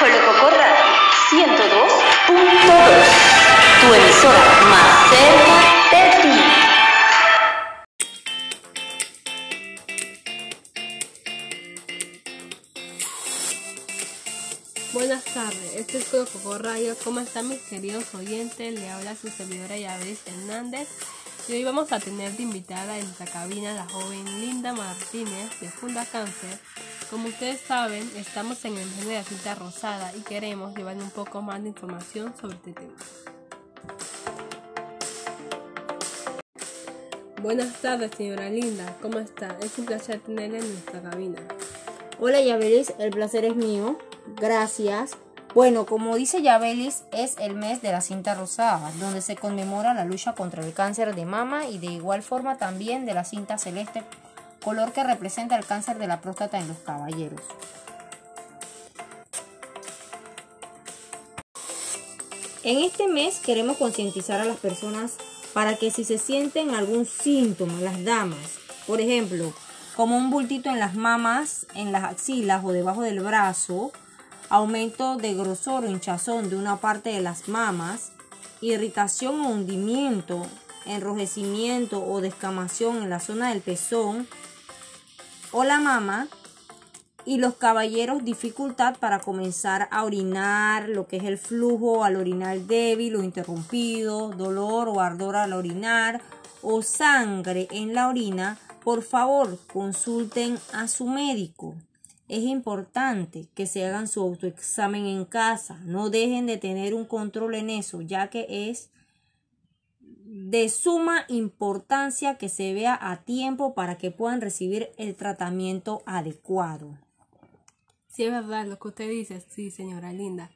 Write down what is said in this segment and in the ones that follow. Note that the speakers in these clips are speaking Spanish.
Colococorra 102.2, tu emisora más cerca de. Buenas tardes, este es Coco Radio. ¿Cómo están mis queridos oyentes? Le habla su servidora Yabelis Hernández. Y hoy vamos a tener de invitada en nuestra cabina a la joven Linda Martínez de Funda Cáncer. Como ustedes saben, estamos en el mes de la cinta rosada y queremos llevarle un poco más de información sobre este tema. Buenas tardes, señora Linda. ¿Cómo está? Es un placer tenerla en nuestra cabina. Hola Yabelis, el placer es mío. Gracias. Bueno, como dice Yabelis, es el mes de la cinta rosada, donde se conmemora la lucha contra el cáncer de mama y de igual forma también de la cinta celeste, color que representa el cáncer de la próstata en los caballeros. En este mes queremos concientizar a las personas para que si se sienten algún síntoma, las damas, por ejemplo, como un bultito en las mamas, en las axilas o debajo del brazo, aumento de grosor o hinchazón de una parte de las mamas, irritación o hundimiento, enrojecimiento o descamación en la zona del pezón o la mama, y los caballeros dificultad para comenzar a orinar, lo que es el flujo al orinar débil o interrumpido, dolor o ardor al orinar o sangre en la orina, por favor consulten a su médico. Es importante que se hagan su autoexamen en casa. No dejen de tener un control en eso, ya que es de suma importancia que se vea a tiempo para que puedan recibir el tratamiento adecuado. Sí, es verdad lo que usted dice, sí, señora Linda.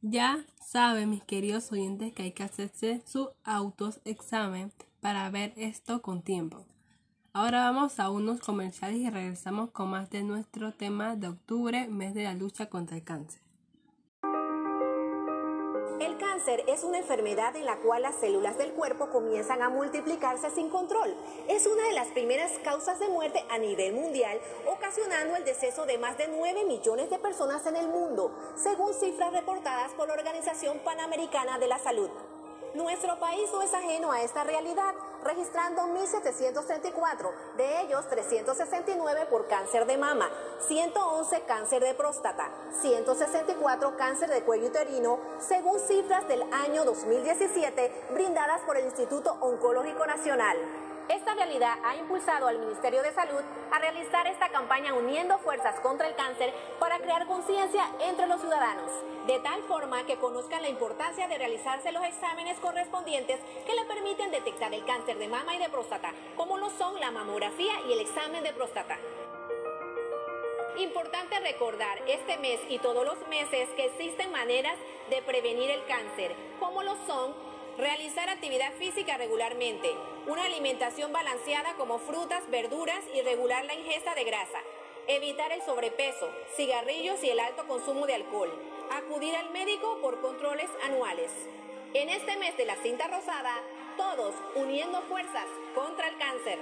Ya saben, mis queridos oyentes, que hay que hacerse su autoexamen para ver esto con tiempo. Ahora vamos a unos comerciales y regresamos con más de nuestro tema de octubre, mes de la lucha contra el cáncer. Cáncer es una enfermedad en la cual las células del cuerpo comienzan a multiplicarse sin control. Es una de las primeras causas de muerte a nivel mundial, ocasionando el deceso de más de 9 millones de personas en el mundo, según cifras reportadas por la Organización Panamericana de la Salud. Nuestro país no es ajeno a esta realidad, registrando 1.734, de ellos 369 por cáncer de mama, 111 cáncer de próstata, 164 cáncer de cuello uterino, según cifras del año 2017 brindadas por el Instituto Oncológico Nacional. Esta realidad ha impulsado al Ministerio de Salud a realizar esta campaña uniendo fuerzas contra el cáncer para crear conciencia entre los ciudadanos, de tal forma que conozcan la importancia de realizarse los exámenes correspondientes que le permiten detectar el cáncer de mama y de próstata, como lo son la mamografía y el examen de próstata. Importante recordar este mes y todos los meses que existen maneras de prevenir el cáncer, como lo son Realizar actividad física regularmente, una alimentación balanceada como frutas, verduras y regular la ingesta de grasa. Evitar el sobrepeso, cigarrillos y el alto consumo de alcohol. Acudir al médico por controles anuales. En este mes de la cinta rosada, todos uniendo fuerzas contra el cáncer.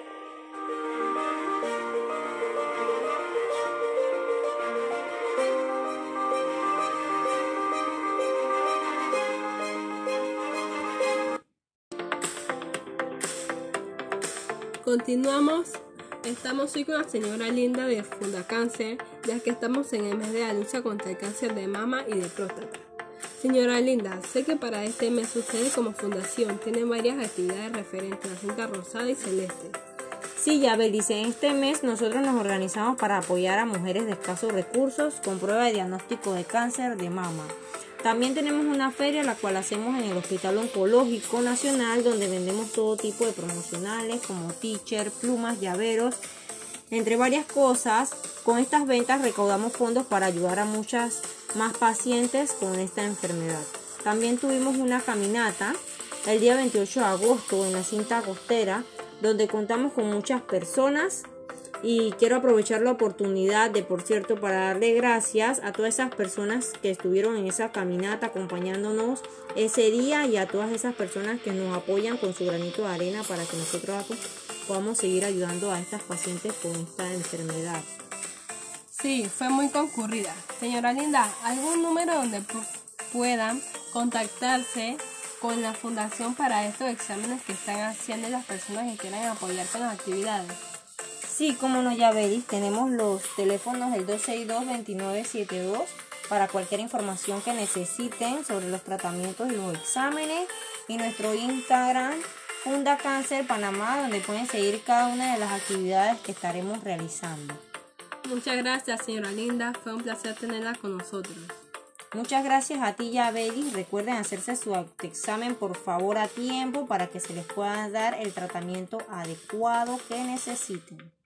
Continuamos. Estamos hoy con la señora Linda de Funda Cáncer, ya que estamos en el mes de la lucha contra el cáncer de mama y de próstata. Señora Linda, sé que para este mes ustedes como fundación tienen varias actividades referentes a cinta rosada y celeste. Sí, ya dice, en este mes nosotros nos organizamos para apoyar a mujeres de escasos recursos con prueba de diagnóstico de cáncer de mama. También tenemos una feria la cual hacemos en el Hospital Oncológico Nacional donde vendemos todo tipo de promocionales como teacher, plumas, llaveros, entre varias cosas. Con estas ventas recaudamos fondos para ayudar a muchas más pacientes con esta enfermedad. También tuvimos una caminata el día 28 de agosto en la cinta costera donde contamos con muchas personas y quiero aprovechar la oportunidad de, por cierto, para darle gracias a todas esas personas que estuvieron en esa caminata acompañándonos ese día y a todas esas personas que nos apoyan con su granito de arena para que nosotros podamos seguir ayudando a estas pacientes con esta enfermedad. Sí, fue muy concurrida. Señora Linda, ¿algún número donde pu- puedan contactarse con la fundación para estos exámenes que están haciendo las personas que quieran apoyar con las actividades? Sí, como no, ya veis, tenemos los teléfonos del 262-2972 para cualquier información que necesiten sobre los tratamientos y los exámenes. Y nuestro Instagram, Funda Cáncer Panamá, donde pueden seguir cada una de las actividades que estaremos realizando. Muchas gracias, señora Linda. Fue un placer tenerla con nosotros. Muchas gracias a ti, Yabeli. Recuerden hacerse su autoexamen por favor a tiempo para que se les pueda dar el tratamiento adecuado que necesiten.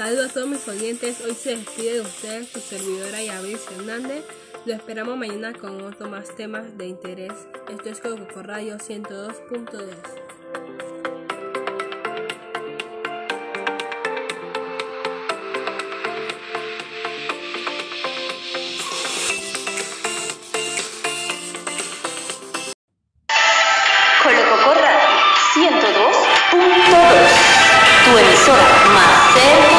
Saludos a todos mis oyentes. Hoy se despide de ustedes su servidora Yabris Hernández. Lo esperamos mañana con otros más temas de interés. Esto es Coco Radio 102.2. Colococo Radio 102.2. Tu emisora más